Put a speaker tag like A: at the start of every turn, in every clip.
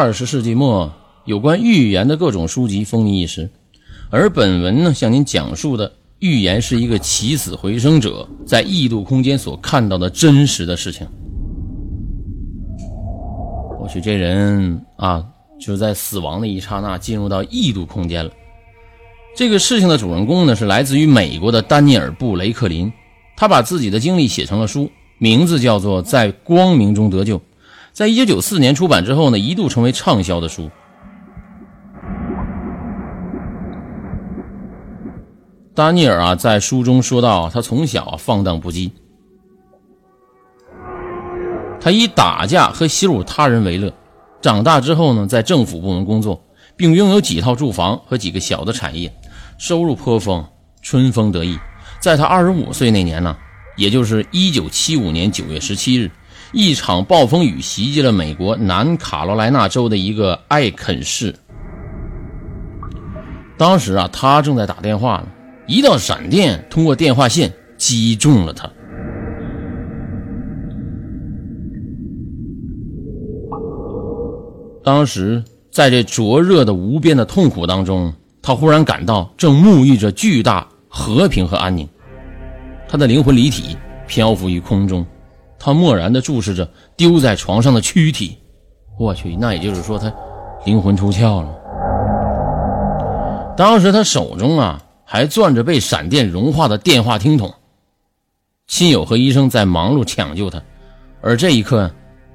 A: 二十世纪末，有关预言的各种书籍风靡一时，而本文呢，向您讲述的预言是一个起死回生者在异度空间所看到的真实的事情。或许这人啊，就在死亡的一刹那进入到异度空间了。这个事情的主人公呢，是来自于美国的丹尼尔·布雷克林，他把自己的经历写成了书，名字叫做《在光明中得救》。在一九九四年出版之后呢，一度成为畅销的书。丹尼尔啊，在书中说到，他从小啊放荡不羁，他以打架和羞辱他人为乐。长大之后呢，在政府部门工作，并拥有几套住房和几个小的产业，收入颇丰，春风得意。在他二十五岁那年呢，也就是一九七五年九月十七日。一场暴风雨袭击了美国南卡罗来纳州的一个艾肯市。当时啊，他正在打电话呢，一道闪电通过电话线击中了他。当时在这灼热的无边的痛苦当中，他忽然感到正沐浴着巨大和平和安宁，他的灵魂离体漂浮于空中。他漠然地注视着丢在床上的躯体，我去，那也就是说他灵魂出窍了。当时他手中啊还攥着被闪电融化的电话听筒，亲友和医生在忙碌抢救他，而这一刻，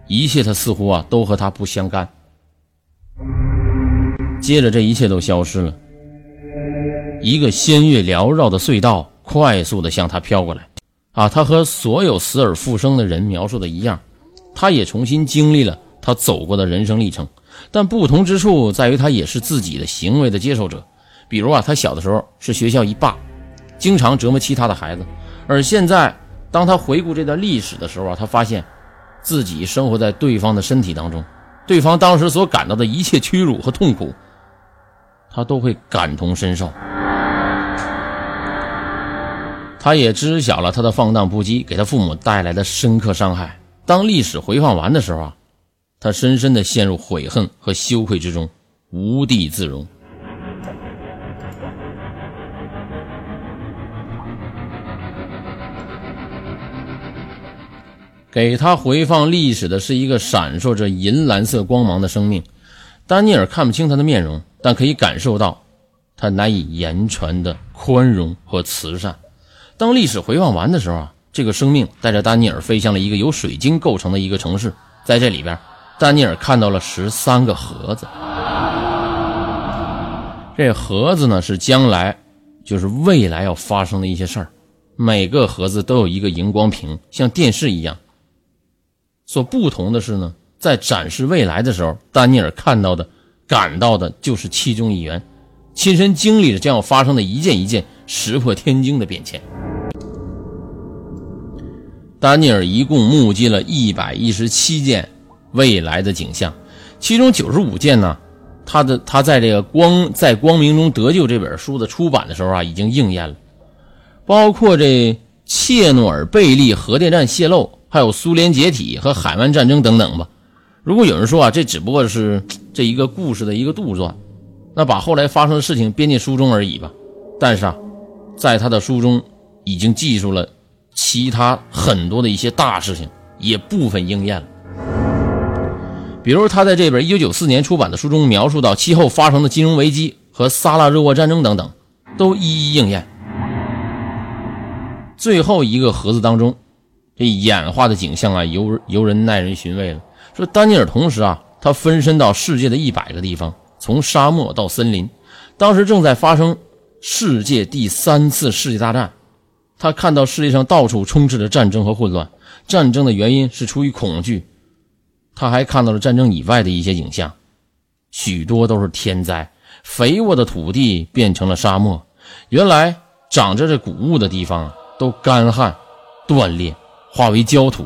A: 一切他似乎啊都和他不相干。接着这一切都消失了，一个仙乐缭绕的隧道快速地向他飘过来。啊，他和所有死而复生的人描述的一样，他也重新经历了他走过的人生历程，但不同之处在于他也是自己的行为的接受者。比如啊，他小的时候是学校一霸，经常折磨其他的孩子，而现在当他回顾这段历史的时候啊，他发现自己生活在对方的身体当中，对方当时所感到的一切屈辱和痛苦，他都会感同身受。他也知晓了他的放荡不羁给他父母带来的深刻伤害。当历史回放完的时候啊，他深深的陷入悔恨和羞愧之中，无地自容。给他回放历史的是一个闪烁着银蓝色光芒的生命。丹尼尔看不清他的面容，但可以感受到他难以言传的宽容和慈善。当历史回望完的时候啊，这个生命带着丹尼尔飞向了一个由水晶构成的一个城市，在这里边，丹尼尔看到了十三个盒子。这盒子呢是将来，就是未来要发生的一些事儿。每个盒子都有一个荧光屏，像电视一样。所不同的是呢，在展示未来的时候，丹尼尔看到的、感到的就是其中一员，亲身经历了将要发生的一件一件石破天惊的变迁。丹尼尔一共目击了一百一十七件未来的景象，其中九十五件呢，他的他在这个光在光明中得救这本书的出版的时候啊，已经应验了，包括这切诺尔贝利核电站泄漏，还有苏联解体和海湾战争等等吧。如果有人说啊，这只不过是这一个故事的一个杜撰，那把后来发生的事情编进书中而已吧。但是啊，在他的书中已经记述了。其他很多的一些大事情也部分应验了，比如他在这本1994年出版的书中描述到其后发生的金融危机和萨拉热窝战争等等，都一一应验。最后一个盒子当中，这演化的景象啊，由由人耐人寻味了。说丹尼尔同时啊，他分身到世界的一百个地方，从沙漠到森林，当时正在发生世界第三次世界大战。他看到世界上到处充斥着战争和混乱，战争的原因是出于恐惧。他还看到了战争以外的一些景象，许多都是天灾，肥沃的土地变成了沙漠，原来长着这谷物的地方都干旱、断裂，化为焦土；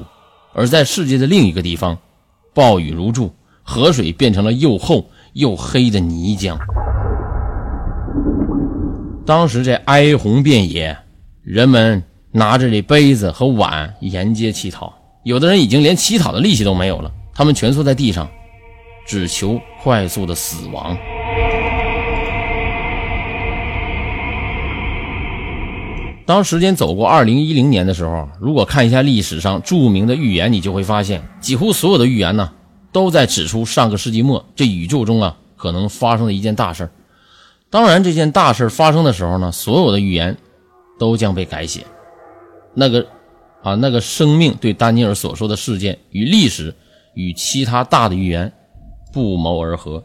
A: 而在世界的另一个地方，暴雨如注，河水变成了又厚又黑的泥浆。当时这哀鸿遍野。人们拿着这杯子和碗沿街乞讨，有的人已经连乞讨的力气都没有了，他们蜷缩在地上，只求快速的死亡。当时间走过二零一零年的时候，如果看一下历史上著名的预言，你就会发现，几乎所有的预言呢，都在指出上个世纪末这宇宙中啊可能发生的一件大事当然，这件大事发生的时候呢，所有的预言都将被改写。那个啊，那个生命对丹尼尔所说的事件与历史与其他大的预言不谋而合。